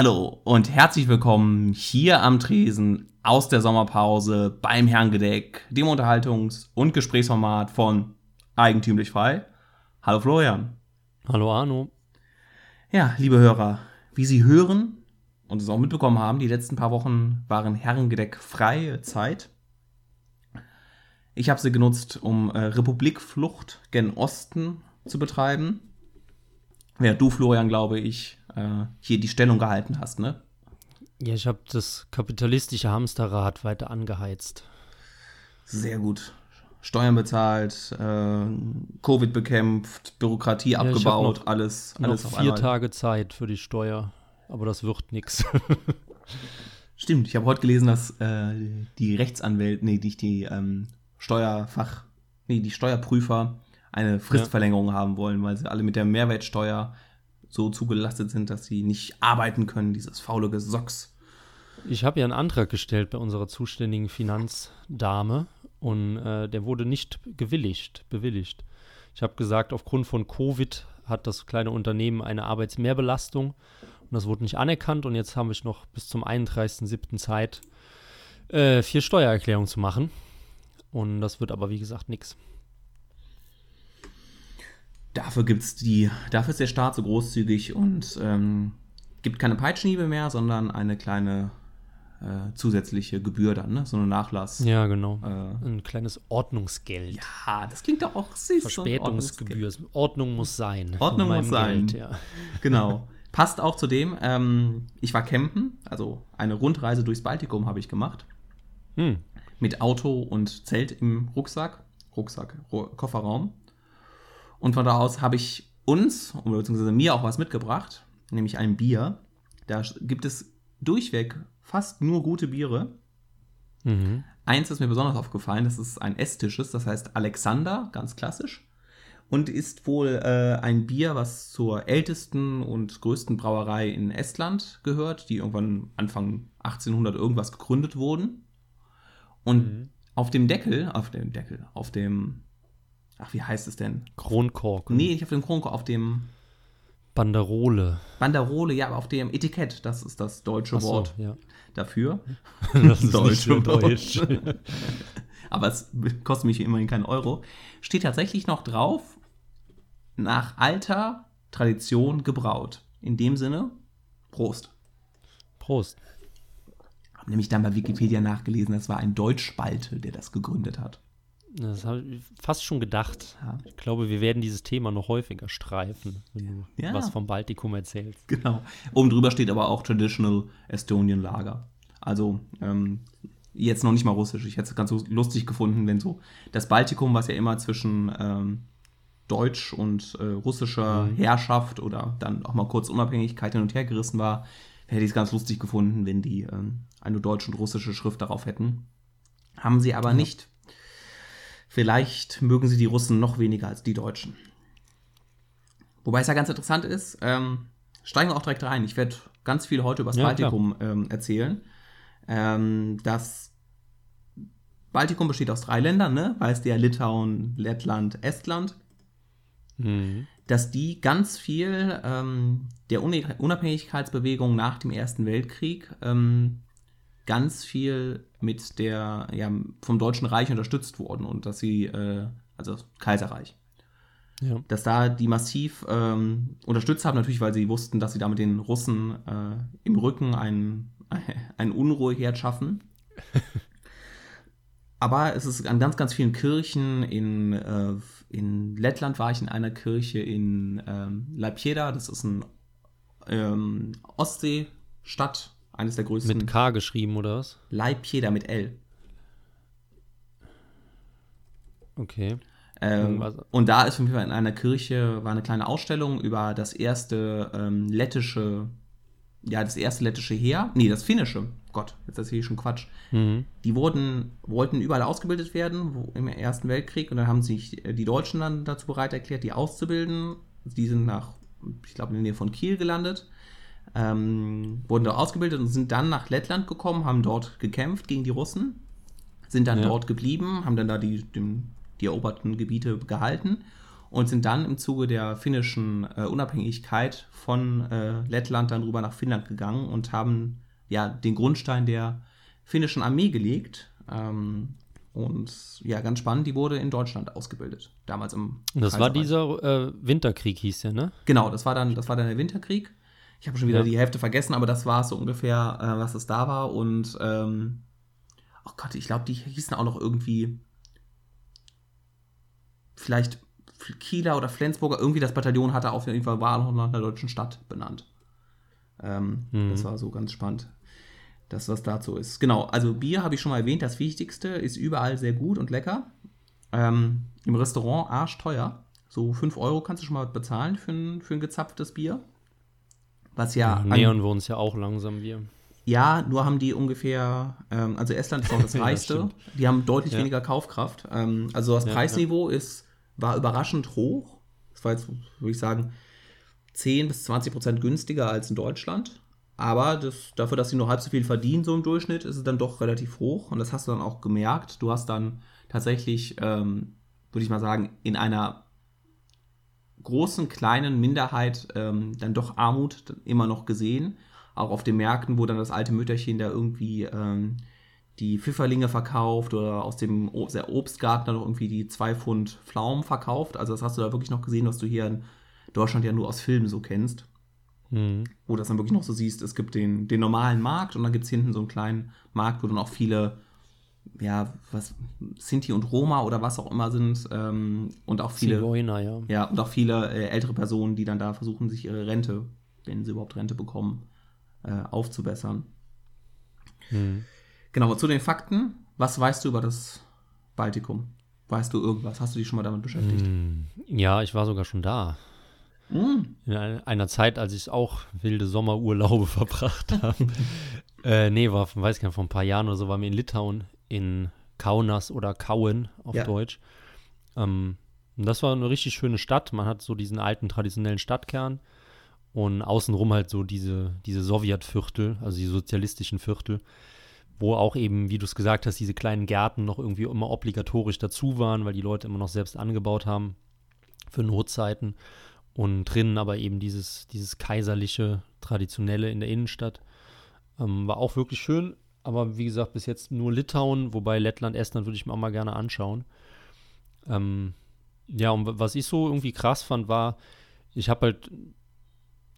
Hallo und herzlich willkommen hier am Tresen aus der Sommerpause beim Herrengedeck, dem Unterhaltungs- und Gesprächsformat von Eigentümlich Frei. Hallo Florian. Hallo Arno. Ja, liebe Hörer, wie Sie hören und es auch mitbekommen haben, die letzten paar Wochen waren Herrengedeck freie Zeit. Ich habe sie genutzt, um äh, Republikflucht gen Osten zu betreiben. Während du, Florian, glaube ich, äh, hier die Stellung gehalten hast, ne? Ja, ich habe das kapitalistische Hamsterrad weiter angeheizt. Sehr gut. Steuern bezahlt, äh, Covid bekämpft, Bürokratie Ja, abgebaut, alles, alles Noch auf vier einmal. Tage Zeit für die Steuer, aber das wird nix. Stimmt, ich habe heute gelesen, dass äh, die Rechtsanwälte, nee, nicht die ähm, Steuerfach, nee, die Steuerprüfer eine Fristverlängerung haben wollen, weil sie alle mit der Mehrwertsteuer so zugelastet sind, dass sie nicht arbeiten können, dieses faule Gesocks. Ich habe ja einen Antrag gestellt bei unserer zuständigen Finanzdame und äh, der wurde nicht gewilligt, bewilligt. Ich habe gesagt, aufgrund von Covid hat das kleine Unternehmen eine Arbeitsmehrbelastung und das wurde nicht anerkannt und jetzt habe ich noch bis zum 31.07. Zeit, äh, vier Steuererklärungen zu machen. Und das wird aber wie gesagt nichts. Dafür gibt's die, dafür ist der Staat so großzügig und ähm, gibt keine Peitschenhiebe mehr, sondern eine kleine äh, zusätzliche Gebühr dann, ne? So eine Nachlass. Ja, genau. Äh, Ein kleines Ordnungsgeld. ja, das klingt doch auch süß. ein Verspätungsgebühr. Ordnung muss sein. Ordnung muss sein. Geld, ja. Genau. Passt auch zu dem. Ähm, ich war campen, also eine Rundreise durchs Baltikum habe ich gemacht. Hm. Mit Auto und Zelt im Rucksack. Rucksack, Ru Kofferraum. Und von da aus habe ich uns, oder beziehungsweise mir auch was mitgebracht, nämlich ein Bier. Da gibt es durchweg fast nur gute Biere. Mhm. Eins ist mir besonders aufgefallen, das ist ein estisches, das heißt Alexander, ganz klassisch. Und ist wohl äh, ein Bier, was zur ältesten und größten Brauerei in Estland gehört, die irgendwann Anfang 1800 irgendwas gegründet wurden. Und Mhm. auf dem Deckel, auf dem Deckel, auf dem, ach, wie heißt es denn? Kronkorken. Nee, nicht auf dem Kronkorken, auf dem Banderole. Banderole, ja, aber auf dem Etikett, das ist das deutsche so, Wort ja. dafür. Das ist Deutsche nicht deutsch. aber es kostet mich immerhin keinen Euro, steht tatsächlich noch drauf, nach alter Tradition gebraut. In dem Sinne, Prost. Prost. Habe nämlich dann bei Wikipedia nachgelesen, das war ein Deutschspalte, der das gegründet hat. Das habe ich fast schon gedacht. Ja. Ich glaube, wir werden dieses Thema noch häufiger streifen, wenn du Ja. was vom Baltikum erzählst. Genau. Oben drüber steht aber auch Traditional Estonian Lager. Also ähm, jetzt noch nicht mal russisch. Ich hätte es ganz so lustig gefunden, wenn so das Baltikum, was ja immer zwischen ähm, Deutsch und äh, russischer Herrschaft oder dann auch mal kurz Unabhängigkeit hin und her gerissen war, hätte ich es ganz lustig gefunden, wenn die ähm, eine deutsche und russische Schrift darauf hätten. Haben sie aber nicht. Vielleicht mögen sie die Russen noch weniger als die Deutschen. Wobei es ja ganz interessant ist, ähm, steigen wir auch direkt rein. Ich werde ganz viel heute über das Ja, Baltikum ähm, erzählen. Ähm, das Baltikum besteht aus drei Ländern, ne? Weißt du ja, Litauen, Lettland, Estland. Mhm. Dass die ganz viel ähm, der Unabhängigkeitsbewegung nach dem Ersten Weltkrieg ähm, ganz viel mit der, ja, vom Deutschen Reich unterstützt wurden und dass sie, äh, also das Kaiserreich, Ja. dass da die massiv ähm, unterstützt haben, natürlich, weil sie wussten, dass sie damit den Russen äh, im Rücken einen, einen Unruheherd schaffen. Aber es ist an ganz, ganz vielen Kirchen. In, äh, in Lettland war ich in einer Kirche in ähm, Laipeda, das ist ein ähm, Ostseestadt, eines der größten. Mit K geschrieben, oder was? Laipeda mit L. Okay. Ähm, Irgendwas- und da ist in einer Kirche war eine kleine Ausstellung über das erste ähm, lettische, ja, das erste lettische Heer. Nee, das finnische. Gott, jetzt erzähle ich schon Quatsch. Mhm. Die wurden, wollten überall ausgebildet werden wo, im Ersten Weltkrieg und dann haben sich äh, die Deutschen dann dazu bereit erklärt, die auszubilden. Die sind nach, ich glaube, in der Nähe von Kiel gelandet, ähm, wurden dort ausgebildet und sind dann nach Lettland gekommen, haben dort gekämpft gegen die Russen, sind dann Ja. dort geblieben, haben dann da die, dem, die eroberten Gebiete gehalten und sind dann im Zuge der finnischen äh, Unabhängigkeit von äh, Lettland dann rüber nach Finnland gegangen und haben ja den Grundstein der finnischen Armee gelegt. Ähm, und ja, ganz spannend, die wurde in Deutschland ausgebildet. Damals im. Das war dieser äh, Winterkrieg, hieß der, ne? Genau, das war dann, das war dann der Winterkrieg. Ich habe schon wieder ja. die Hälfte vergessen, aber das war so ungefähr, äh, was es da war. Und ähm, oh Gott, ich glaube, die hießen auch noch irgendwie vielleicht Kieler oder Flensburger, irgendwie das Bataillon hatte auf jeden Fall, war noch nach einer deutschen Stadt benannt. Ähm, mhm. Das war so ganz spannend, dass das dazu ist. Genau, also Bier habe ich schon mal erwähnt, das Wichtigste ist überall sehr gut und lecker. Ähm, Im Restaurant arschteuer. So 5 Euro kannst du schon mal bezahlen für ein, für ein gezapftes Bier. Was ja. ja nähern wir uns ja auch langsam Bier. Ja, nur haben die ungefähr, ähm, also Estland ist noch das reichste, ja, die haben deutlich ja. weniger Kaufkraft. Ähm, also das Preisniveau ist war überraschend hoch. Das war jetzt, würde ich sagen, 10 bis 20 Prozent günstiger als in Deutschland. Aber das, dafür, dass sie nur halb so viel verdienen, so im Durchschnitt, ist es dann doch relativ hoch. Und das hast du dann auch gemerkt. Du hast dann tatsächlich, ähm, würde ich mal sagen, in einer großen, kleinen Minderheit ähm, dann doch Armut immer noch gesehen. Auch auf den Märkten, wo dann das alte Mütterchen da irgendwie ähm, die Pfifferlinge verkauft oder aus dem Obstgarten dann noch irgendwie die zwei Pfund Pflaumen verkauft. Also das hast du da wirklich noch gesehen, was du hier in Deutschland ja nur aus Filmen so kennst. Mhm. Wo das dann wirklich noch so siehst, es gibt den, den normalen Markt und dann gibt es hinten so einen kleinen Markt, wo dann auch viele, ja, was, Sinti und Roma oder was auch immer sind ähm, und auch viele, Zigeuner, ja. ja, und auch viele äh, ältere Personen, die dann da versuchen, sich ihre Rente, wenn sie überhaupt Rente bekommen, äh, aufzubessern. Mhm. Genau, zu den Fakten. Was weißt du über das Baltikum? Weißt du irgendwas? Hast du dich schon mal damit beschäftigt? Mm, ja, ich war sogar schon da. Mm. In einer Zeit, als ich auch wilde Sommerurlaube verbracht habe. äh, nee, war, weiß ich gar nicht, vor ein paar Jahren oder so, waren wir in Litauen, in Kaunas oder Kauen auf ja. Deutsch. Ähm, das war eine richtig schöne Stadt. Man hat so diesen alten traditionellen Stadtkern und außenrum halt so diese, diese Sowjetviertel, also die sozialistischen Viertel wo auch eben, wie du es gesagt hast, diese kleinen Gärten noch irgendwie immer obligatorisch dazu waren, weil die Leute immer noch selbst angebaut haben für Notzeiten. Und drinnen aber eben dieses, dieses kaiserliche, traditionelle in der Innenstadt. Ähm, war auch wirklich schön, aber wie gesagt, bis jetzt nur Litauen, wobei Lettland, Estland würde ich mir auch mal gerne anschauen. Ähm, ja, und was ich so irgendwie krass fand, war, ich habe halt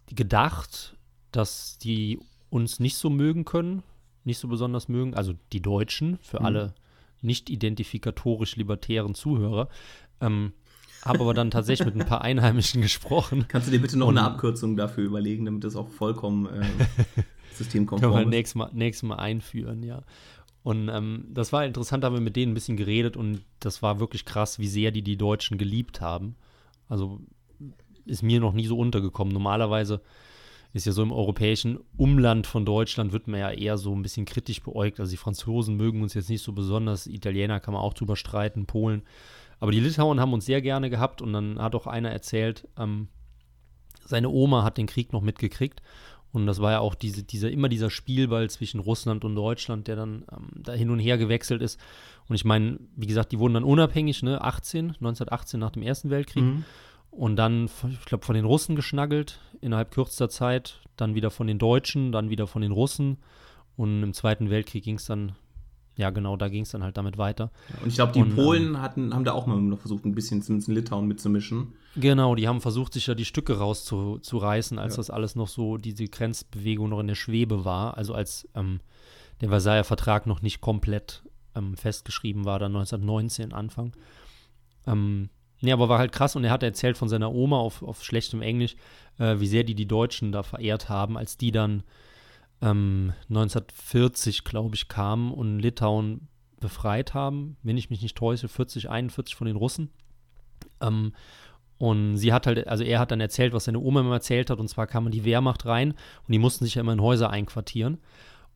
gedacht, dass die uns nicht so mögen können, nicht so besonders mögen, also die Deutschen, für mhm. alle nicht identifikatorisch libertären Zuhörer. Ähm, habe aber dann tatsächlich mit ein paar Einheimischen gesprochen. Kannst du dir bitte noch eine Abkürzung dafür überlegen, damit das auch vollkommen äh, systemkonform? Können wir nächstes Mal, nächstes Mal einführen, ja. Und ähm, das war interessant, da haben wir mit denen ein bisschen geredet und das war wirklich krass, wie sehr die die Deutschen geliebt haben. Also ist mir noch nie so untergekommen. Normalerweise ist ja so im europäischen Umland von Deutschland wird man ja eher so ein bisschen kritisch beäugt. Also die Franzosen mögen uns jetzt nicht so besonders, Italiener kann man auch drüber streiten, Polen. Aber die Litauen haben uns sehr gerne gehabt und dann hat auch einer erzählt, ähm, seine Oma hat den Krieg noch mitgekriegt. Und das war ja auch diese, dieser, immer dieser Spielball zwischen Russland und Deutschland, der dann ähm, da hin und her gewechselt ist. Und ich meine, wie gesagt, die wurden dann unabhängig, ne, 18, 1918 nach dem Ersten Weltkrieg. Mhm und dann, ich glaube, von den Russen geschnaggelt innerhalb kürzester Zeit, dann wieder von den Deutschen, dann wieder von den Russen und im Zweiten Weltkrieg ging es dann, ja genau, da ging es dann halt damit weiter. Und ich glaube, die und, Polen ähm, hatten, haben da auch mal noch versucht, ein bisschen zumindest in Litauen mitzumischen. Genau, die haben versucht, sich ja die Stücke rauszureißen, als ja. das alles noch so, diese Grenzbewegung noch in der Schwebe war, also als ähm, der Versailler Vertrag noch nicht komplett ähm, festgeschrieben war, dann 1919 Anfang. Ähm, Nee, aber war halt krass und er hat erzählt von seiner Oma auf, auf schlechtem Englisch, äh, wie sehr die die Deutschen da verehrt haben, als die dann ähm, 1940, glaube ich, kamen und Litauen befreit haben, wenn ich mich nicht täusche, 40, 41 von den Russen. Ähm, und sie hat halt, also er hat dann erzählt, was seine Oma immer erzählt hat, und zwar kam die Wehrmacht rein und die mussten sich ja immer in Häuser einquartieren.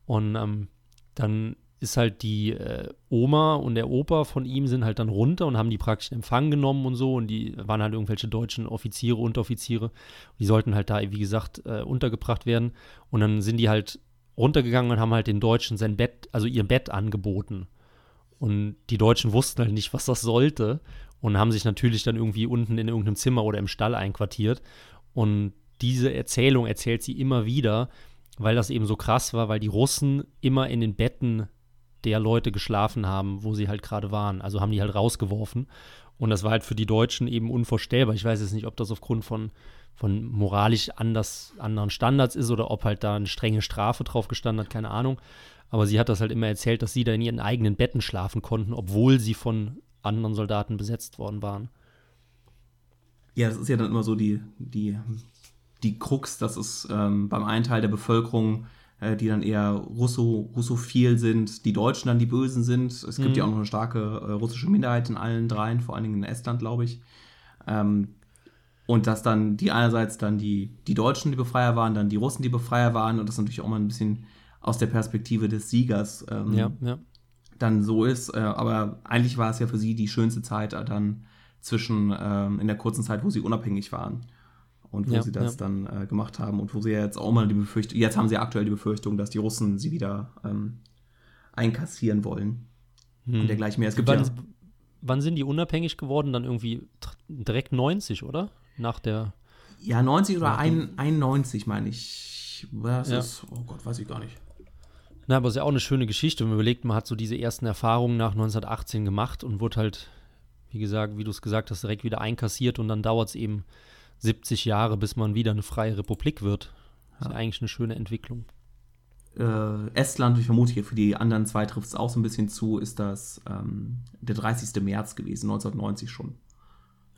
Und ähm, dann ist halt die äh, Oma und der Opa von ihm sind halt dann runter und haben die praktisch in Empfang genommen und so und die waren halt irgendwelche deutschen Offiziere, Unteroffiziere. Die sollten halt da, wie gesagt, äh, untergebracht werden und dann sind die halt runtergegangen und haben halt den Deutschen sein Bett, also ihr Bett angeboten. Und die Deutschen wussten halt nicht, was das sollte. und haben sich natürlich dann irgendwie unten in irgendeinem Zimmer oder im Stall einquartiert. Und diese Erzählung erzählt sie immer wieder, weil das eben so krass war, weil die Russen immer in den Betten der Leute geschlafen haben, wo sie halt gerade waren. Also haben die halt rausgeworfen. Und das war halt für die Deutschen eben unvorstellbar. Ich weiß jetzt nicht, ob das aufgrund von, von moralisch anders, anderen Standards ist oder ob halt da eine strenge Strafe drauf gestanden hat, keine Ahnung. Aber sie hat das halt immer erzählt, dass sie da in ihren eigenen Betten schlafen konnten, obwohl sie von anderen Soldaten besetzt worden waren. Ja, das ist ja dann immer so die, die, die Krux, dass es ähm, beim einen Teil der Bevölkerung, die dann eher Russo, russophil sind, die Deutschen dann die Bösen sind. Es gibt mhm. ja auch noch eine starke äh, russische Minderheit in allen dreien, vor allen Dingen in Estland, glaube ich. Ähm, und dass dann die einerseits dann die, die Deutschen die Befreier waren, dann die Russen die Befreier waren und das natürlich auch mal ein bisschen aus der Perspektive des Siegers ähm, ja, ja. dann so ist. Äh, aber eigentlich war es ja für sie die schönste Zeit äh, dann zwischen ähm, in der kurzen Zeit, wo sie unabhängig waren und wo ja, sie das dann äh, gemacht haben und wo sie jetzt auch mal die Befürchtung, jetzt haben sie aktuell die Befürchtung, dass die Russen sie wieder ähm, einkassieren wollen hm. und dergleichen mehr. Es gibt wann, ja, wann sind die unabhängig geworden? Dann irgendwie direkt 90, oder? Nach der. Ja, 90 oder 91, meine ich. Was ja. ist, oh Gott, weiß ich gar nicht. Na, aber es ist ja auch eine schöne Geschichte. Wenn man überlegt, man hat so diese ersten Erfahrungen nach 1918 gemacht und wurde halt, wie gesagt, wie du es gesagt hast, direkt wieder einkassiert und dann dauert es eben 70 Jahre, bis man wieder eine freie Republik wird. Das ist ja. eigentlich eine schöne Entwicklung. Äh, Estland, ich vermute hier für die anderen zwei trifft es auch so ein bisschen zu, ist das ähm, der 30. März gewesen, 1990 schon.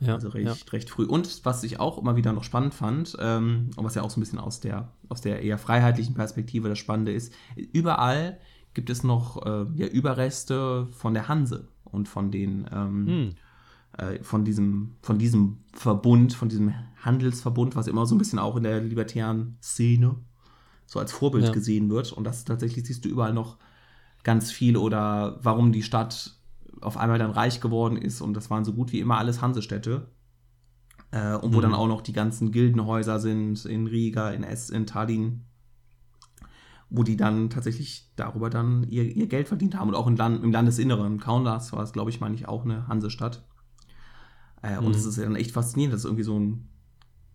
Ja, also recht, ja. recht früh. Und was ich auch immer wieder noch spannend fand, ähm, und was ja auch so ein bisschen aus der, aus der eher freiheitlichen Perspektive das Spannende ist, überall gibt es noch äh, ja, Überreste von der Hanse und von den ähm, hm. Äh, von diesem, von diesem Verbund, von diesem Handelsverbund, was immer so ein bisschen auch in der libertären Szene so als Vorbild ja. gesehen wird. Und das tatsächlich siehst du überall noch ganz viel oder warum die Stadt auf einmal dann reich geworden ist und das waren so gut wie immer alles Hansestädte. Äh, und wo mhm. dann auch noch die ganzen Gildenhäuser sind in Riga, in Es, in Tallinn, wo die dann tatsächlich darüber dann ihr, ihr Geld verdient haben und auch im, Land, im Landesinneren. Kaunas war es, glaube ich, meine ich, auch eine Hansestadt. Äh, mhm. Und es ist ja dann echt faszinierend, dass es irgendwie so ein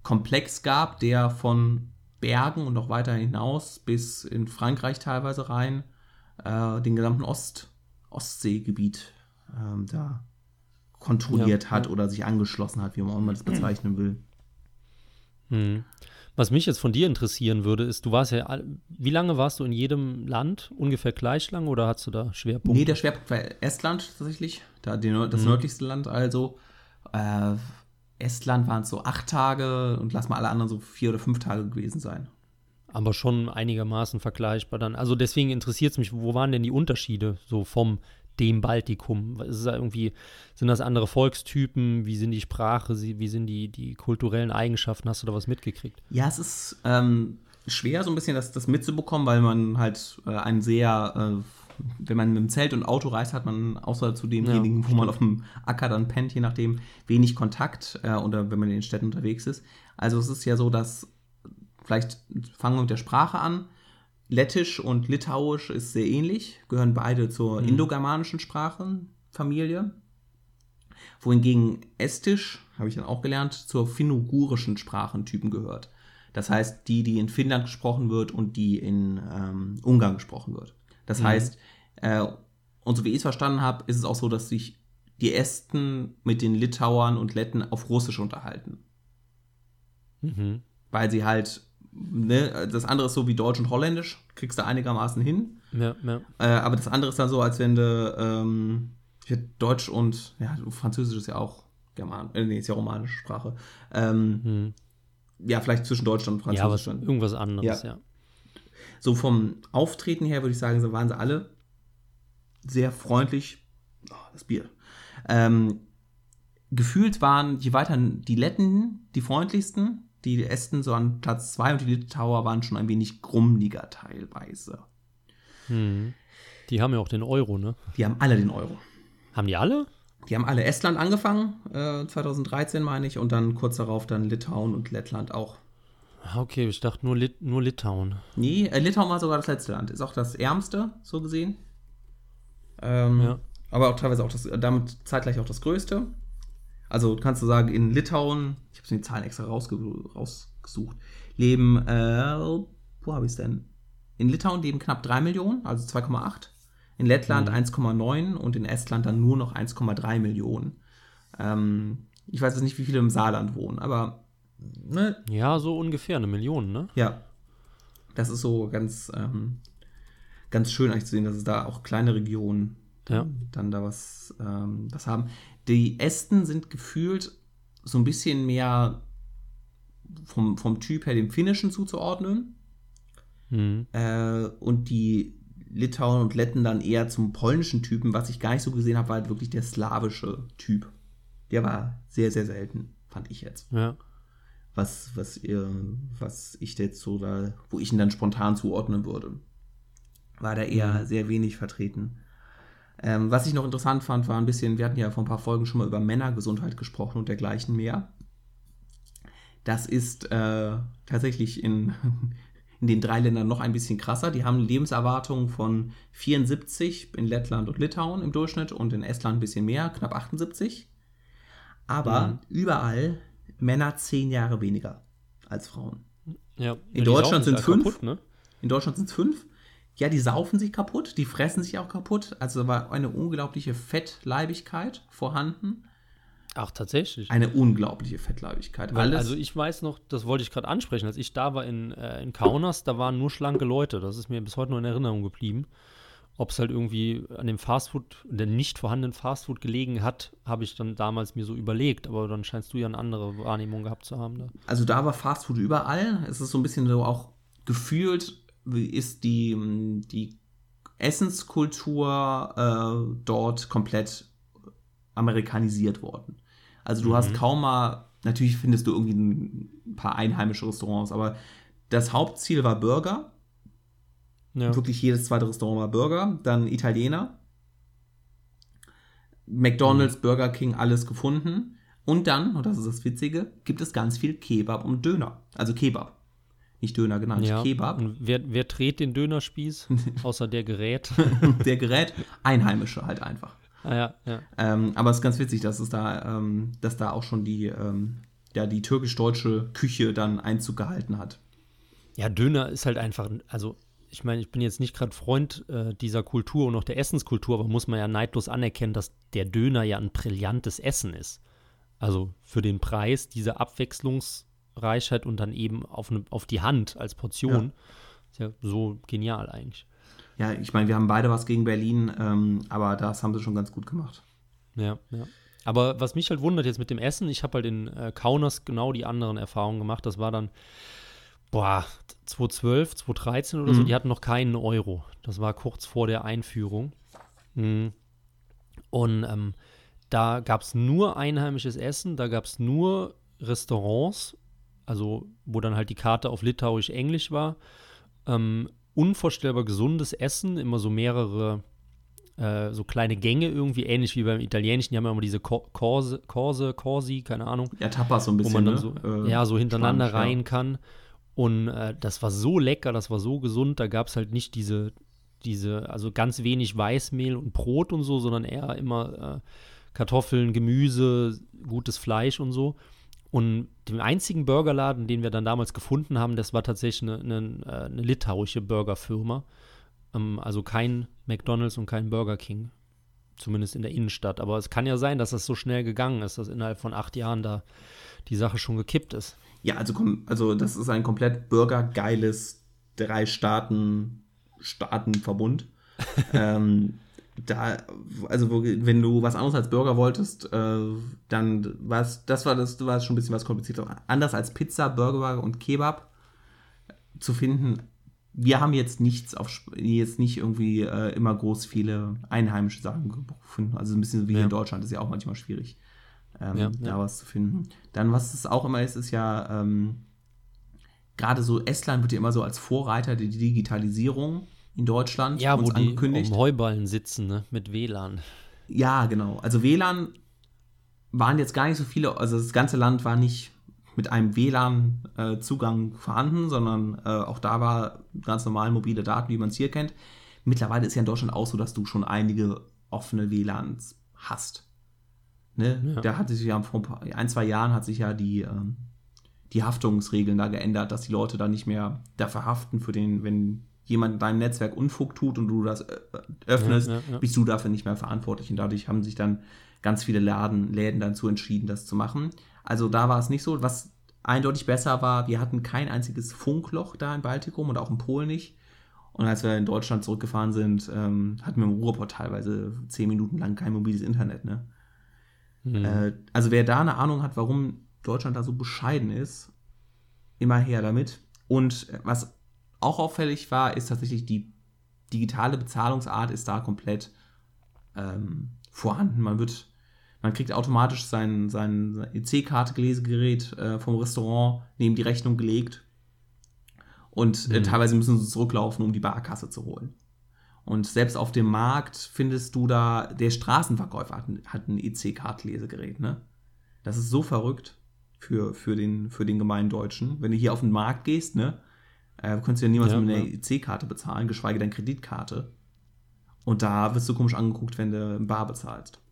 Komplex gab, der von Bergen und noch weiter hinaus bis in Frankreich teilweise rein äh, den gesamten Ost, Ostseegebiet ähm, da kontrolliert ja, hat ja. oder sich angeschlossen hat, wie man auch immer das bezeichnen will. Hm. Was mich jetzt von dir interessieren würde, ist, du warst ja, wie lange warst du in jedem Land? Ungefähr gleich lang oder hast du da Schwerpunkte? Nee, der Schwerpunkt war Estland tatsächlich, da die, das hm. nördlichste Land also. Äh, Estland waren es so acht Tage und lass mal alle anderen so vier oder fünf Tage gewesen sein. Aber schon einigermaßen vergleichbar dann. Also deswegen interessiert es mich, wo waren denn die Unterschiede so vom dem Baltikum? Ist da irgendwie, sind das andere Volkstypen? Wie sind die Sprache? Wie sind die, die kulturellen Eigenschaften? Hast du da was mitgekriegt? Ja, es ist ähm, schwer, so ein bisschen das, das mitzubekommen, weil man halt äh, ein sehr, äh, wenn man mit dem Zelt und Auto reist, hat man außer zu demjenigen, ja, wo man auf dem Acker dann pennt, je nachdem, wenig Kontakt äh, oder wenn man in den Städten unterwegs ist. Also es ist ja so, dass vielleicht fangen wir mit der Sprache an. Lettisch und Litauisch ist sehr ähnlich, gehören beide zur mhm. indogermanischen Sprachenfamilie. Wohingegen Estisch, habe ich dann auch gelernt, zur finnugurischen Sprachentypen gehört. Das heißt, die, die in Finnland gesprochen wird und die in ähm, Ungarn gesprochen wird. Das mhm. heißt, äh, und so wie ich es verstanden habe, ist es auch so, dass sich die Esten mit den Litauern und Letten auf Russisch unterhalten. Mhm. Weil sie halt ne, das andere ist so wie Deutsch und Holländisch, kriegst du einigermaßen hin. Ja, ja. Äh, aber das andere ist dann so, als wenn du ähm, Deutsch und ja, Französisch ist ja auch German, äh, nee, ist ja romanische Sprache. Ähm, hm. Ja, vielleicht zwischen Deutsch und Französisch. Ja, was, irgendwas anderes, ja. ja. So vom Auftreten her würde ich sagen, so waren sie alle sehr freundlich. Oh, das Bier. Ähm, gefühlt waren, je weiter die Letten die freundlichsten, die Esten so an Platz 2 und die Litauer waren schon ein wenig grummliger teilweise. Hm. Die haben ja auch den Euro, ne? Die haben alle den Euro. Haben die alle? Die haben alle Estland angefangen, äh, 2013 meine ich, und dann kurz darauf dann Litauen und Lettland auch. Ah, okay, ich dachte nur, Lit nur Litauen. Nee, äh, Litauen war sogar das letzte Land. Ist auch das ärmste, so gesehen. Ähm, ja. Aber auch teilweise auch das, damit zeitgleich auch das größte. Also kannst du sagen, in Litauen, ich habe die Zahlen extra rausge rausgesucht, leben, äh, wo habe ich es denn? In Litauen leben knapp 3 Millionen, also 2,8. In Lettland mhm. 1,9 und in Estland dann nur noch 1,3 Millionen. Ähm, ich weiß jetzt nicht, wie viele im Saarland wohnen, aber. Ne? Ja, so ungefähr eine Million, ne? Ja. Das ist so ganz, ähm, ganz schön eigentlich zu sehen, dass es da auch kleine Regionen ja. dann da was, ähm, was haben. Die Esten sind gefühlt so ein bisschen mehr vom, vom Typ her dem Finnischen zuzuordnen. Mhm. Äh, und die Litauen und Letten dann eher zum polnischen Typen. Was ich gar nicht so gesehen habe, war halt wirklich der slawische Typ. Der war sehr, sehr selten, fand ich jetzt. Ja. Was, was, ihr, was ich jetzt so da, wo ich ihn dann spontan zuordnen würde. War da eher mhm. sehr wenig vertreten. Ähm, was ich noch interessant fand, war ein bisschen, wir hatten ja vor ein paar Folgen schon mal über Männergesundheit gesprochen und dergleichen mehr. Das ist äh, tatsächlich in, in den drei Ländern noch ein bisschen krasser. Die haben Lebenserwartungen von 74 in Lettland und Litauen im Durchschnitt und in Estland ein bisschen mehr, knapp 78. Aber mhm. überall Männer zehn Jahre weniger als Frauen. Ja, in Deutschland sind es fünf. Kaputt, ne? In Deutschland sind es fünf. Ja, die saufen sich kaputt, die fressen sich auch kaputt. Also war eine unglaubliche Fettleibigkeit vorhanden. Ach, tatsächlich. Eine unglaubliche Fettleibigkeit. Weil, also ich weiß noch, das wollte ich gerade ansprechen, als ich da war in, äh, in Kaunas, da waren nur schlanke Leute. Das ist mir bis heute noch in Erinnerung geblieben. Ob es halt irgendwie an dem Fastfood, der nicht vorhandenen Fastfood gelegen hat, habe ich dann damals mir so überlegt. Aber dann scheinst du ja eine andere Wahrnehmung gehabt zu haben. Da. Also da war Fastfood überall. Es ist so ein bisschen so auch gefühlt, ist die, die Essenskultur äh, dort komplett amerikanisiert worden. Also du mhm. hast kaum mal, natürlich findest du irgendwie ein paar einheimische Restaurants, aber das Hauptziel war Burger ja. Wirklich jedes zweite Restaurant war Burger. Dann Italiener. McDonalds, mhm. Burger King, alles gefunden. Und dann, und das ist das Witzige, gibt es ganz viel Kebab und Döner. Also Kebab. Nicht Döner genannt, ja. Kebab. Und wer, wer dreht den Dönerspieß? außer der Gerät. der Gerät, Einheimische halt einfach. Ah, ja, ja. Ähm, aber es ist ganz witzig, dass es da, ähm, dass da auch schon die, ähm, ja, die türkisch-deutsche Küche dann Einzug gehalten hat. Ja, Döner ist halt einfach, also ich meine, ich bin jetzt nicht gerade Freund äh, dieser Kultur und auch der Essenskultur, aber muss man ja neidlos anerkennen, dass der Döner ja ein brillantes Essen ist. Also für den Preis, diese Abwechslungsreichheit und dann eben auf, ne, auf die Hand als Portion. Ja. Ist ja so genial eigentlich. Ja, ich meine, wir haben beide was gegen Berlin, ähm, aber das haben sie schon ganz gut gemacht. Ja, ja. Aber was mich halt wundert jetzt mit dem Essen, ich habe halt in äh, Kaunas genau die anderen Erfahrungen gemacht. Das war dann boah, 2012, 2013 oder mhm. so, die hatten noch keinen Euro. Das war kurz vor der Einführung. Mhm. Und ähm, da gab es nur einheimisches Essen, da gab es nur Restaurants, also wo dann halt die Karte auf Litauisch-Englisch war. Ähm, unvorstellbar gesundes Essen, immer so mehrere, äh, so kleine Gänge irgendwie, ähnlich wie beim Italienischen. Die haben ja immer diese Korse, Korse, Corsi, keine Ahnung. Ja, Tapas so ein bisschen. Wo man dann ne? so, äh, ja, so hintereinander Spanisch, rein ja. kann. Und äh, das war so lecker, das war so gesund, da gab es halt nicht diese, diese, also ganz wenig Weißmehl und Brot und so, sondern eher immer äh, Kartoffeln, Gemüse, gutes Fleisch und so. Und den einzigen Burgerladen, den wir dann damals gefunden haben, das war tatsächlich eine, eine, äh, eine litauische Burgerfirma. Ähm, also kein McDonalds und kein Burger King. Zumindest in der Innenstadt. Aber es kann ja sein, dass das so schnell gegangen ist, dass innerhalb von acht Jahren da die Sache schon gekippt ist. Ja, also, also das ist ein komplett bürgergeiles drei Staaten Staatenverbund. ähm, da, also wenn du was anderes als Burger wolltest, äh, dann war es, das war das war schon ein bisschen was komplizierter. Anders als Pizza, Burger und Kebab zu finden. Wir haben jetzt nichts auf jetzt nicht irgendwie äh, immer groß viele einheimische Sachen gefunden. Also ein bisschen wie ja. in Deutschland, ist ja auch manchmal schwierig ähm, ja, da ja. was zu finden. Dann, was es auch immer ist, ist ja, ähm, gerade so Estland wird ja immer so als Vorreiter der Digitalisierung in Deutschland ja, wo angekündigt. die um Heuballen sitzen, ne? mit WLAN. Ja, genau. Also WLAN waren jetzt gar nicht so viele, also das ganze Land war nicht mit einem WLAN-Zugang äh, vorhanden, sondern äh, auch da war ganz normal mobile Daten, wie man es hier kennt. Mittlerweile ist ja in Deutschland auch so, dass du schon einige offene WLANs hast. Ne? Ja. Da hat sich ja vor ein, zwei Jahren hat sich ja die, ähm, die Haftungsregeln da geändert, dass die Leute da nicht mehr dafür haften, für den, wenn jemand in deinem Netzwerk Unfug tut und du das äh, öffnest, ja, ja, bist du dafür nicht mehr verantwortlich. Und dadurch haben sich dann ganz viele Laden, Läden dazu entschieden, das zu machen. Also da war es nicht so. Was eindeutig besser war, wir hatten kein einziges Funkloch da im Baltikum und auch in Polen nicht. Und als wir in Deutschland zurückgefahren sind, ähm, hatten wir im Ruhrport teilweise zehn Minuten lang kein mobiles Internet. Ne? Mhm. Äh, also wer da eine Ahnung hat, warum Deutschland da so bescheiden ist, immer her damit. Und was auch auffällig war, ist tatsächlich die digitale Bezahlungsart ist da komplett ähm, vorhanden. Man wird, man kriegt automatisch sein, sein EC-Karte-Lesegerät äh, vom Restaurant neben die Rechnung gelegt und äh, mhm. teilweise müssen sie zurücklaufen, um die Barkasse zu holen. Und selbst auf dem Markt findest du da, der Straßenverkäufer hat, hat ein EC-Card-Lesegerät, ne? Das ist so verrückt für, für, den, für den Gemeindeutschen. Wenn du hier auf den Markt gehst, ne, äh, kannst du ja niemals ja, mit einer ja. EC-Karte bezahlen, geschweige denn Kreditkarte. Und da wirst du komisch angeguckt, wenn du im Bar bezahlst.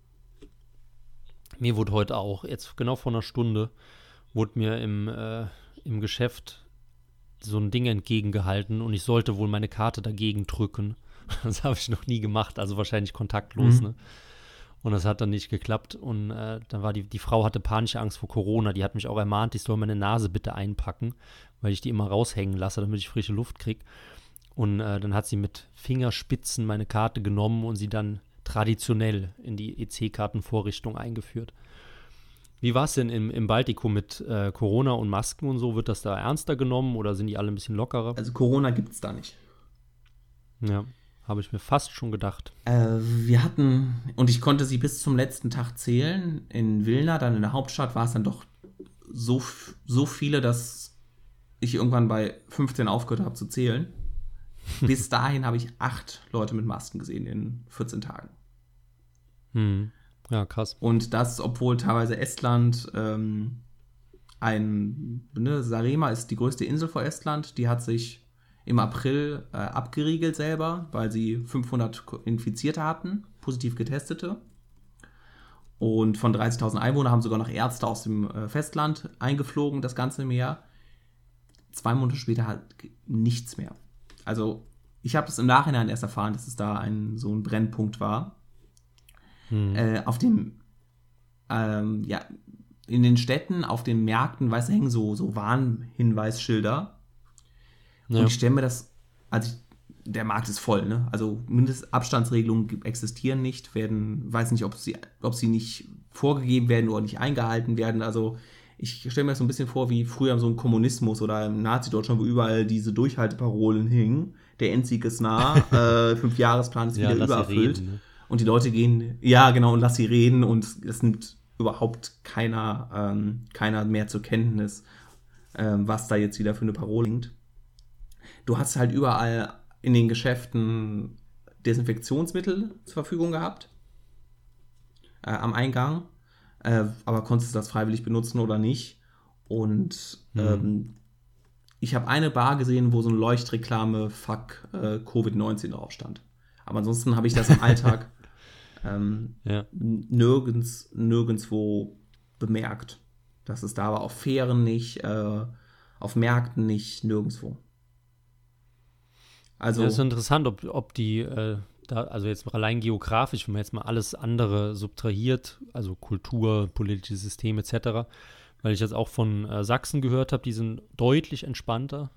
Mir wurde heute auch, jetzt genau vor einer Stunde, wurde mir im, äh, im Geschäft so ein Ding entgegengehalten und ich sollte wohl meine Karte dagegen drücken. Das habe ich noch nie gemacht, also wahrscheinlich kontaktlos, mhm. ne? Und das hat dann nicht geklappt. Und äh, dann war die, die Frau hatte panische Angst vor Corona. Die hat mich auch ermahnt, ich soll meine Nase bitte einpacken, weil ich die immer raushängen lasse, damit ich frische Luft kriege. Und äh, dann hat sie mit Fingerspitzen meine Karte genommen und sie dann traditionell in die EC-Kartenvorrichtung eingeführt. Wie war es denn im, im Baltikum mit äh, Corona und Masken und so? Wird das da ernster genommen oder sind die alle ein bisschen lockerer? Also Corona gibt es da nicht. Ja. Habe ich mir fast schon gedacht. Äh, wir hatten, und ich konnte sie bis zum letzten Tag zählen. In Vilna, dann in der Hauptstadt, war es dann doch so, so viele, dass ich irgendwann bei 15 aufgehört habe zu zählen. Bis dahin habe ich acht Leute mit Masken gesehen in 14 Tagen. Hm. Ja, krass. Und das, obwohl teilweise Estland ähm, ein, ne, Sarema ist die größte Insel vor Estland, die hat sich im April äh, abgeriegelt selber, weil sie 500 Infizierte hatten, positiv getestete. Und von 30.000 Einwohnern haben sogar noch Ärzte aus dem äh, Festland eingeflogen, das ganze Meer. Zwei Monate später halt nichts mehr. Also ich habe es im Nachhinein erst erfahren, dass es da ein, so ein Brennpunkt war. Hm. Äh, auf dem, ähm, ja, in den Städten, auf den Märkten, weißt du, hängen so, so Warnhinweisschilder ja. Und ich stelle mir das, also ich, der Markt ist voll, ne? Also Mindestabstandsregelungen existieren nicht, werden, weiß nicht, ob sie, ob sie nicht vorgegeben werden oder nicht eingehalten werden. Also ich stelle mir das so ein bisschen vor wie früher so ein Kommunismus oder im Nazi-Deutschland, wo überall diese Durchhalteparolen hingen. Der Endsieg ist nah, äh, Fünfjahresplan ist ja, wieder übererfüllt. Reden, ne? Und die Leute gehen, ja genau, und lass sie reden und es nimmt überhaupt keiner, ähm, keiner mehr zur Kenntnis, ähm, was da jetzt wieder für eine Parole liegt du hast halt überall in den Geschäften Desinfektionsmittel zur Verfügung gehabt äh, am Eingang, äh, aber konntest du das freiwillig benutzen oder nicht. Und mhm. ähm, ich habe eine Bar gesehen, wo so eine Leuchtreklame Fuck äh, Covid-19 drauf stand. Aber ansonsten habe ich das im Alltag ähm, ja. nirgends, nirgendwo bemerkt. Dass es da war auf Fähren nicht, äh, auf Märkten nicht, nirgendwo. Also, ja, ist interessant, ob, ob die, äh, da, also jetzt allein geografisch, wenn man jetzt mal alles andere subtrahiert, also Kultur, politisches System etc., weil ich jetzt auch von äh, Sachsen gehört habe, die sind deutlich entspannter.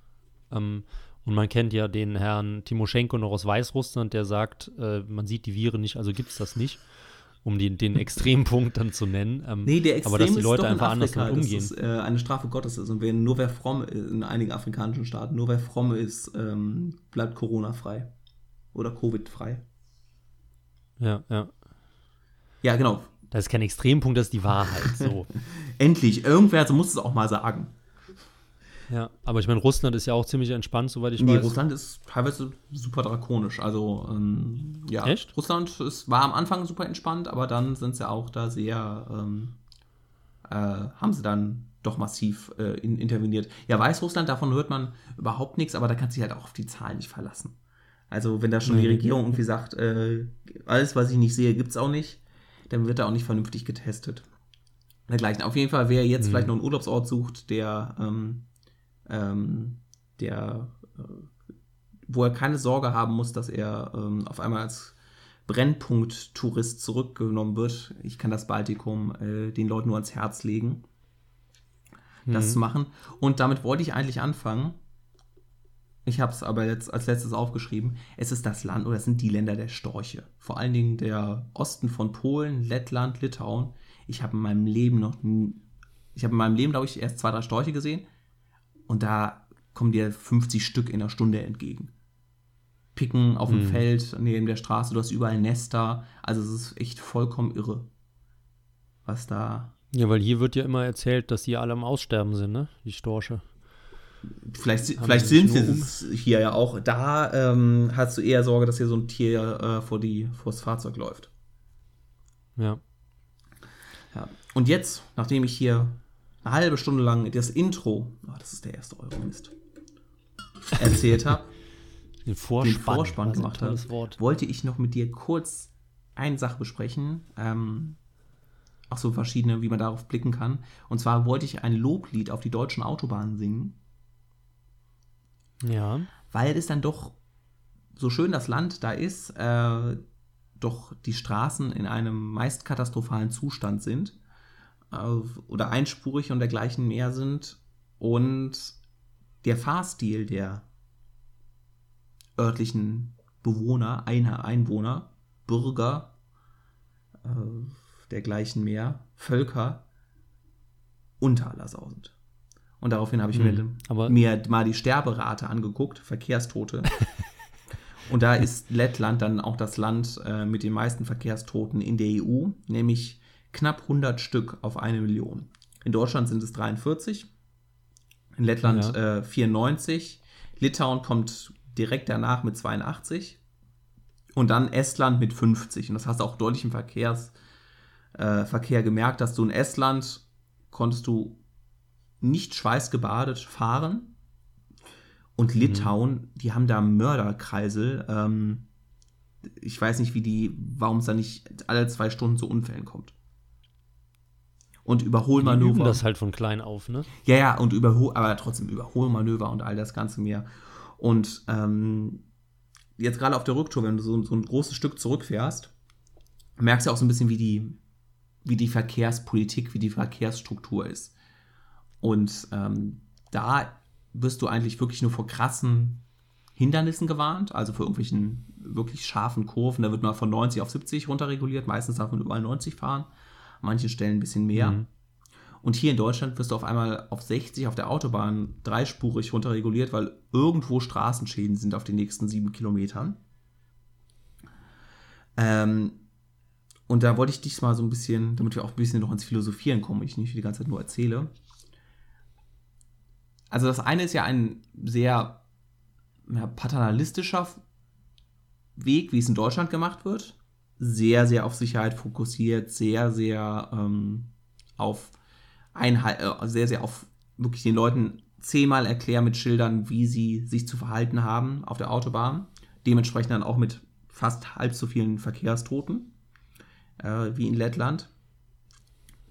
Ähm, und man kennt ja den Herrn Timoschenko noch aus Weißrussland, der sagt, äh, man sieht die Viren nicht, also gibt es das nicht um den, den Extrempunkt dann zu nennen. Ähm, nee, der Extrem aber dass die Leute einfach anders damit umgehen. Das ist äh, eine Strafe Gottes ist. Und wenn nur wer fromm ist, in einigen afrikanischen Staaten, nur wer fromm ist, ähm, bleibt Corona-frei. Oder Covid-frei. Ja, ja. Ja, genau. Das ist kein Extrempunkt, das ist die Wahrheit. So. Endlich, irgendwer muss es auch mal sagen. Ja, aber ich meine, Russland ist ja auch ziemlich entspannt, soweit ich nee, weiß. Russland ist teilweise super drakonisch. Also, ähm, ja. Echt? Russland ist, war am Anfang super entspannt, aber dann sind sie auch da sehr, ähm, äh, haben sie dann doch massiv äh, in, interveniert. Ja, Weißrussland, davon hört man überhaupt nichts, aber da kann sich halt auch auf die Zahlen nicht verlassen. Also, wenn da schon nee, die Regierung irgendwie sagt, äh, alles, was ich nicht sehe, gibt es auch nicht, dann wird er auch nicht vernünftig getestet. Dergleichen. Auf jeden Fall, wer jetzt mhm. vielleicht noch einen Urlaubsort sucht, der, ähm, ähm, der, äh, wo er keine Sorge haben muss, dass er ähm, auf einmal als Brennpunkt-Tourist zurückgenommen wird. Ich kann das Baltikum äh, den Leuten nur ans Herz legen, mhm. das zu machen. Und damit wollte ich eigentlich anfangen. Ich habe es aber jetzt als letztes aufgeschrieben. Es ist das Land oder es sind die Länder der Storche. Vor allen Dingen der Osten von Polen, Lettland, Litauen. Ich habe in meinem Leben noch, ich habe in meinem Leben, glaube ich, erst zwei, drei Storche gesehen. Und da kommen dir 50 Stück in einer Stunde entgegen. Picken auf dem hm. Feld, neben der Straße, du hast überall Nester. Also es ist echt vollkommen irre, was da. Ja, weil hier wird ja immer erzählt, dass die alle am Aussterben sind, ne? Die Storche. Vielleicht, vielleicht sind sie es hier ja auch. Da ähm, hast du eher Sorge, dass hier so ein Tier äh, vor, die, vor das Fahrzeug läuft. Ja. ja. Und jetzt, nachdem ich hier eine halbe Stunde lang das Intro, oh, das ist der erste Euromist, erzählt habe, den Vorspann, den Vorspann gemacht habe, wollte ich noch mit dir kurz eine Sache besprechen. Ähm, auch so verschiedene, wie man darauf blicken kann. Und zwar wollte ich ein Loblied auf die deutschen Autobahnen singen. Ja. Weil es dann doch, so schön das Land da ist, äh, doch die Straßen in einem meist katastrophalen Zustand sind äh, oder einspurig und dergleichen mehr sind und der Fahrstil der örtlichen Bewohner, Einwohner, Bürger, äh, dergleichen mehr, Völker unter aller Sau sind. Und daraufhin habe ich mhm, mir, mir, mal die Sterberate angeguckt, Verkehrstote. und da ist Lettland dann auch das Land äh, mit den meisten Verkehrstoten in der EU, nämlich knapp 100 Stück auf eine Million. In Deutschland sind es 43, in Lettland ja. äh, 94, Litauen kommt direkt danach mit 82 und dann Estland mit 50. Und das hast du auch deutlich im Verkehrs, äh, Verkehr gemerkt, dass du in Estland konntest du nicht schweißgebadet fahren. Und. Litauen, mhm. die haben da Mörderkreisel. Ähm, ich weiß nicht, wie die, warum es da nicht alle zwei Stunden zu Unfällen kommt. Und Überholmanöver. Die üben das halt von klein auf, ne? Ja, ja, und Überhol, aber trotzdem Überholmanöver und all das Ganze mehr. Und ähm, jetzt gerade auf der Rücktour, wenn du so, so, ein großes Stück zurückfährst, merkst du auch so ein bisschen, wie die, wie die Verkehrspolitik, wie die Verkehrsstruktur ist. Und ähm, da wirst du eigentlich wirklich nur vor krassen Hindernissen gewarnt, also vor irgendwelchen wirklich scharfen Kurven. Da wird mal von 90 auf 70 runterreguliert. Meistens darf man überall 90 fahren, an manchen Stellen ein bisschen mehr. Mhm. Und hier in Deutschland wirst du auf einmal auf 60 auf der Autobahn dreispurig runterreguliert, weil irgendwo Straßenschäden sind auf den nächsten sieben Kilometern. Ähm, und da wollte ich dich mal so ein bisschen, damit wir auch ein bisschen noch ins Philosophieren kommen, ich nicht die ganze Zeit nur erzähle. Also das eine ist ja ein sehr ja, paternalistischer Weg, wie es in Deutschland gemacht wird. Sehr, sehr auf Sicherheit fokussiert, sehr, sehr ähm, auf Einhalt, äh, sehr, sehr auf wirklich den Leuten zehnmal erklären mit Schildern, wie sie sich zu verhalten haben auf der Autobahn. Dementsprechend dann auch mit fast halb so vielen Verkehrstoten äh, wie in Lettland.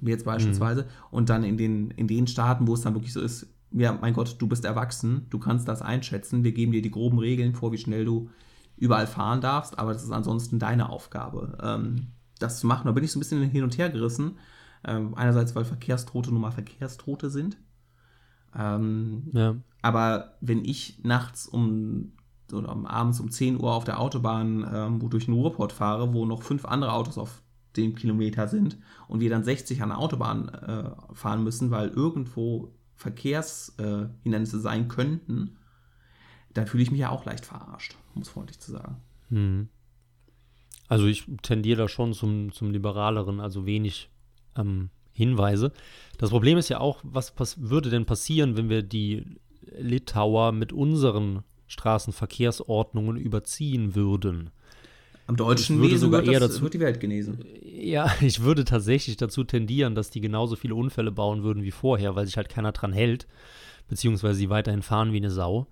Wie jetzt beispielsweise. Mhm. Und dann in den, in den Staaten, wo es dann wirklich so ist, ja, mein Gott, du bist erwachsen, du kannst das einschätzen, wir geben dir die groben Regeln vor, wie schnell du überall fahren darfst, aber das ist ansonsten deine Aufgabe, ähm, das zu machen. Da bin ich so ein bisschen hin und her gerissen, ähm, einerseits, weil Verkehrstote nun mal Verkehrstote sind. Ähm, ja. Aber wenn ich nachts um oder abends um 10 Uhr auf der Autobahn, ähm, wo durch den Ruhrpott fahre, wo noch fünf andere Autos auf dem Kilometer sind und wir dann 60 an der Autobahn äh, fahren müssen, weil irgendwo Verkehrshindernisse äh, sein könnten, dann fühle ich mich ja auch leicht verarscht, um es freundlich zu sagen. Hm. Also ich tendiere da schon zum, zum Liberaleren, also wenig ähm, Hinweise. Das Problem ist ja auch, was würde denn passieren, wenn wir die Litauer mit unseren Straßenverkehrsordnungen überziehen würden? Am deutschen würde sogar wird eher das, dazu, wird die Welt genesen. Ja, ich würde tatsächlich dazu tendieren, dass die genauso viele Unfälle bauen würden wie vorher, weil sich halt keiner dran hält, beziehungsweise sie weiterhin fahren wie eine Sau.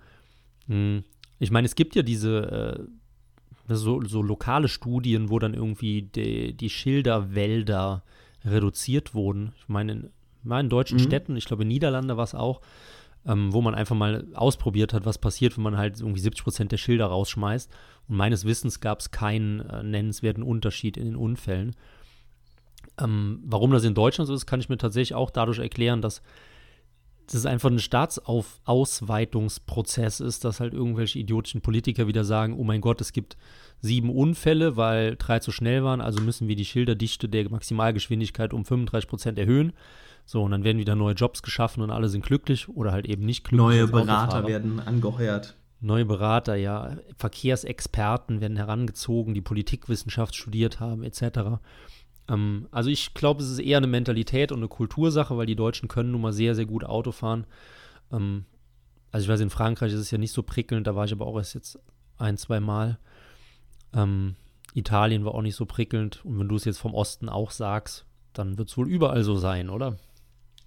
Hm. Ich meine, es gibt ja diese, äh, so, so lokale Studien, wo dann irgendwie die, die Schilderwälder reduziert wurden. Ich meine, in, in deutschen mhm. Städten, ich glaube in Niederlande war es auch, ähm, wo man einfach mal ausprobiert hat, was passiert, wenn man halt irgendwie 70 Prozent der Schilder rausschmeißt. Und meines Wissens gab es keinen äh, nennenswerten Unterschied in den Unfällen. Ähm, warum das in Deutschland so ist, kann ich mir tatsächlich auch dadurch erklären, dass das einfach ein Staatsausweitungsprozess ist, dass halt irgendwelche idiotischen Politiker wieder sagen, oh mein Gott, es gibt sieben Unfälle, weil drei zu schnell waren, also müssen wir die Schilderdichte der Maximalgeschwindigkeit um 35 Prozent erhöhen. So, und dann werden wieder neue Jobs geschaffen und alle sind glücklich oder halt eben nicht glücklich. Neue Berater werden angeheuert. Neue Berater, ja. Verkehrsexperten werden herangezogen, die Politikwissenschaft studiert haben, etc. Ähm, also ich glaube, es ist eher eine Mentalität und eine Kultursache, weil die Deutschen können nun mal sehr, sehr gut Auto fahren. Ähm, also ich weiß, in Frankreich ist es ja nicht so prickelnd, da war ich aber auch erst jetzt ein, zwei Mal. Ähm, Italien war auch nicht so prickelnd. Und wenn du es jetzt vom Osten auch sagst, dann wird es wohl überall so sein, oder?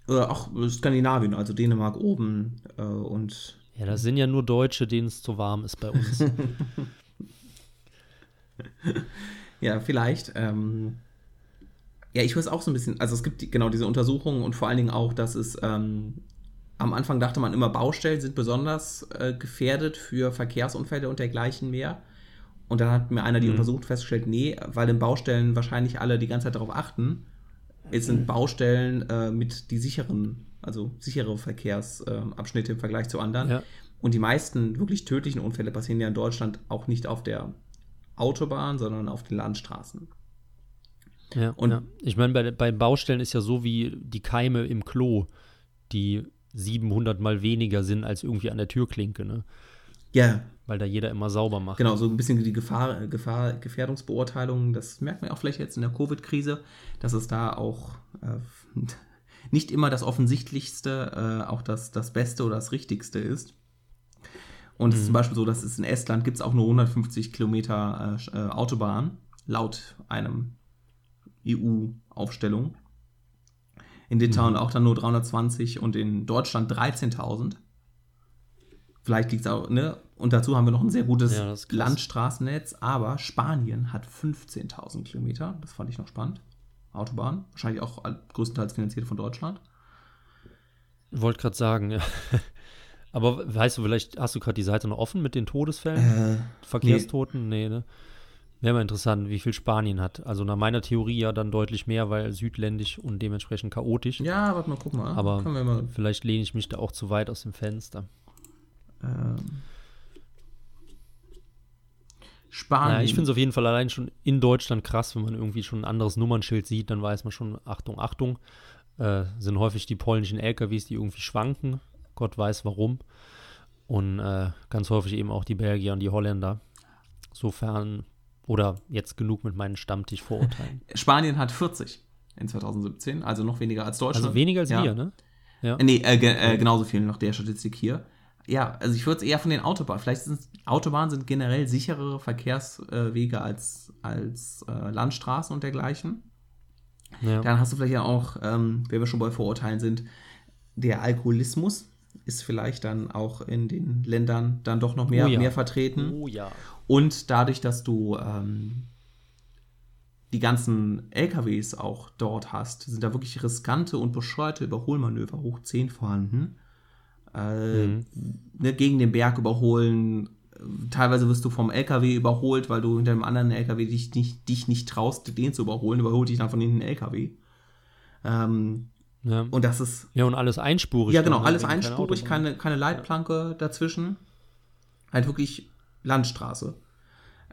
Äh, auch Skandinavien, also Dänemark oben äh, und. Ja, das sind ja nur Deutsche, denen es zu warm ist bei uns. ja, vielleicht. Ähm, ja, ich weiß auch so ein bisschen, also es gibt die, genau diese Untersuchungen und vor allen Dingen auch, dass es ähm, am Anfang dachte man immer, Baustellen sind besonders äh, gefährdet für Verkehrsunfälle und dergleichen mehr. Und dann hat mir einer die mhm. untersucht festgestellt, nee, weil in Baustellen wahrscheinlich alle die ganze Zeit darauf achten. Es sind Baustellen äh, mit die sicheren, also sichere Verkehrsabschnitte im Vergleich zu anderen. Ja. Und die meisten wirklich tödlichen Unfälle passieren ja in Deutschland auch nicht auf der Autobahn, sondern auf den Landstraßen. Ja, und ja. ich meine, bei, bei Baustellen ist ja so wie die Keime im Klo, die 700 mal weniger sind als irgendwie an der Türklinke, ne? Ja. Weil da jeder immer sauber macht. Genau, so ein bisschen die Gefahr, Gefahr, Gefährdungsbeurteilung, das merkt man auch vielleicht jetzt in der Covid-Krise, dass es da auch äh, nicht immer das Offensichtlichste, äh, auch das, das Beste oder das Richtigste ist. Und es ist zum mhm. Beispiel so, dass es in Estland gibt es auch nur 150 Kilometer äh, äh, Autobahn, laut einem EU-Aufstellung. In Litauen mhm. auch dann nur 320 und in Deutschland 13.000. Vielleicht liegt es auch, ne? Und dazu haben wir noch ein sehr gutes ja, Landstraßennetz, aber Spanien hat 15.000 Kilometer. Das fand ich noch spannend. Autobahn. Wahrscheinlich auch größtenteils finanziert von Deutschland. Wollte gerade sagen, ja. Aber weißt du, vielleicht hast du gerade die Seite noch offen mit den Todesfällen? Äh, Verkehrstoten? Nee, nee ne? Wäre mal interessant, wie viel Spanien hat. Also nach meiner Theorie ja dann deutlich mehr, weil südländisch und dementsprechend chaotisch. Ja, warte mal, guck mal. Aber vielleicht lehne ich mich da auch zu weit aus dem Fenster. Ähm. Spanien. Ja, ich finde es auf jeden Fall allein schon in Deutschland krass, wenn man irgendwie schon ein anderes Nummernschild sieht, dann weiß man schon, Achtung, Achtung. Äh, sind häufig die polnischen LKWs, die irgendwie schwanken. Gott weiß warum. Und äh, ganz häufig eben auch die Belgier und die Holländer. Sofern oder jetzt genug mit meinen Stammtisch-Vorurteilen. Spanien hat 40 in 2017, also noch weniger als Deutschland. Also weniger als ja. wir, ne? Ja. Nee, äh, äh, genauso viel nach der Statistik hier. Ja, also ich würde es eher von den Autobahnen. Vielleicht sind Autobahnen sind generell sicherere Verkehrswege als, als äh, Landstraßen und dergleichen. Ja. Dann hast du vielleicht ja auch, ähm, wenn wir schon bei Vorurteilen sind, der Alkoholismus ist vielleicht dann auch in den Ländern dann doch noch mehr, oh ja. mehr vertreten. Oh ja. Und dadurch, dass du ähm, die ganzen LKWs auch dort hast, sind da wirklich riskante und bescheuerte Überholmanöver hoch 10 vorhanden. Äh, mhm. ne, gegen den Berg überholen. Teilweise wirst du vom LKW überholt, weil du hinter einem anderen LKW dich nicht, dich nicht traust, den zu überholen, überholt dich dann von hinten LKW. Ähm, ja. Und das ist. Ja, und alles einspurig. Ja, genau, alles einspurig, keine, keine Leitplanke dazwischen. Halt wirklich Landstraße.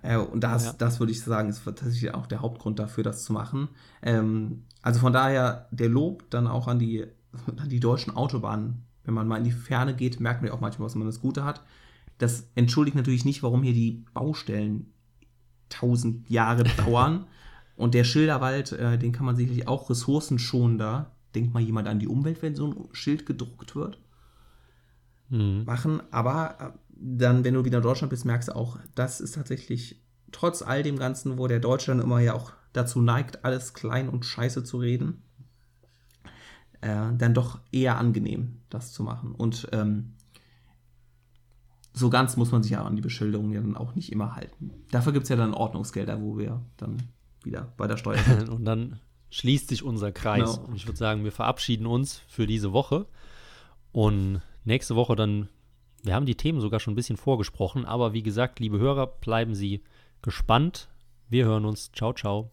Äh, und das, ja. das würde ich sagen, ist tatsächlich auch der Hauptgrund dafür, das zu machen. Ähm, also von daher der Lob dann auch an die, an die deutschen Autobahnen. Wenn man mal in die Ferne geht, merkt man ja auch manchmal, was man das Gute hat. Das entschuldigt natürlich nicht, warum hier die Baustellen tausend Jahre dauern. Und der Schilderwald, äh, den kann man sicherlich auch ressourcenschonender, denkt mal jemand an die Umwelt, wenn so ein Schild gedruckt wird, mhm. machen. Aber äh, dann, wenn du wieder in Deutschland bist, merkst du auch, das ist tatsächlich trotz all dem Ganzen, wo der Deutschland immer ja auch dazu neigt, alles klein und scheiße zu reden, äh, dann doch eher angenehm, das zu machen. Und ähm, so ganz muss man sich ja an die Beschilderung ja dann auch nicht immer halten. Dafür gibt es ja dann Ordnungsgelder, wo wir dann wieder bei der Steuer sind. Und dann schließt sich unser Kreis. Genau. Und ich würde sagen, wir verabschieden uns für diese Woche. Und nächste Woche dann, wir haben die Themen sogar schon ein bisschen vorgesprochen, aber wie gesagt, liebe Hörer, bleiben Sie gespannt. Wir hören uns. Ciao, ciao.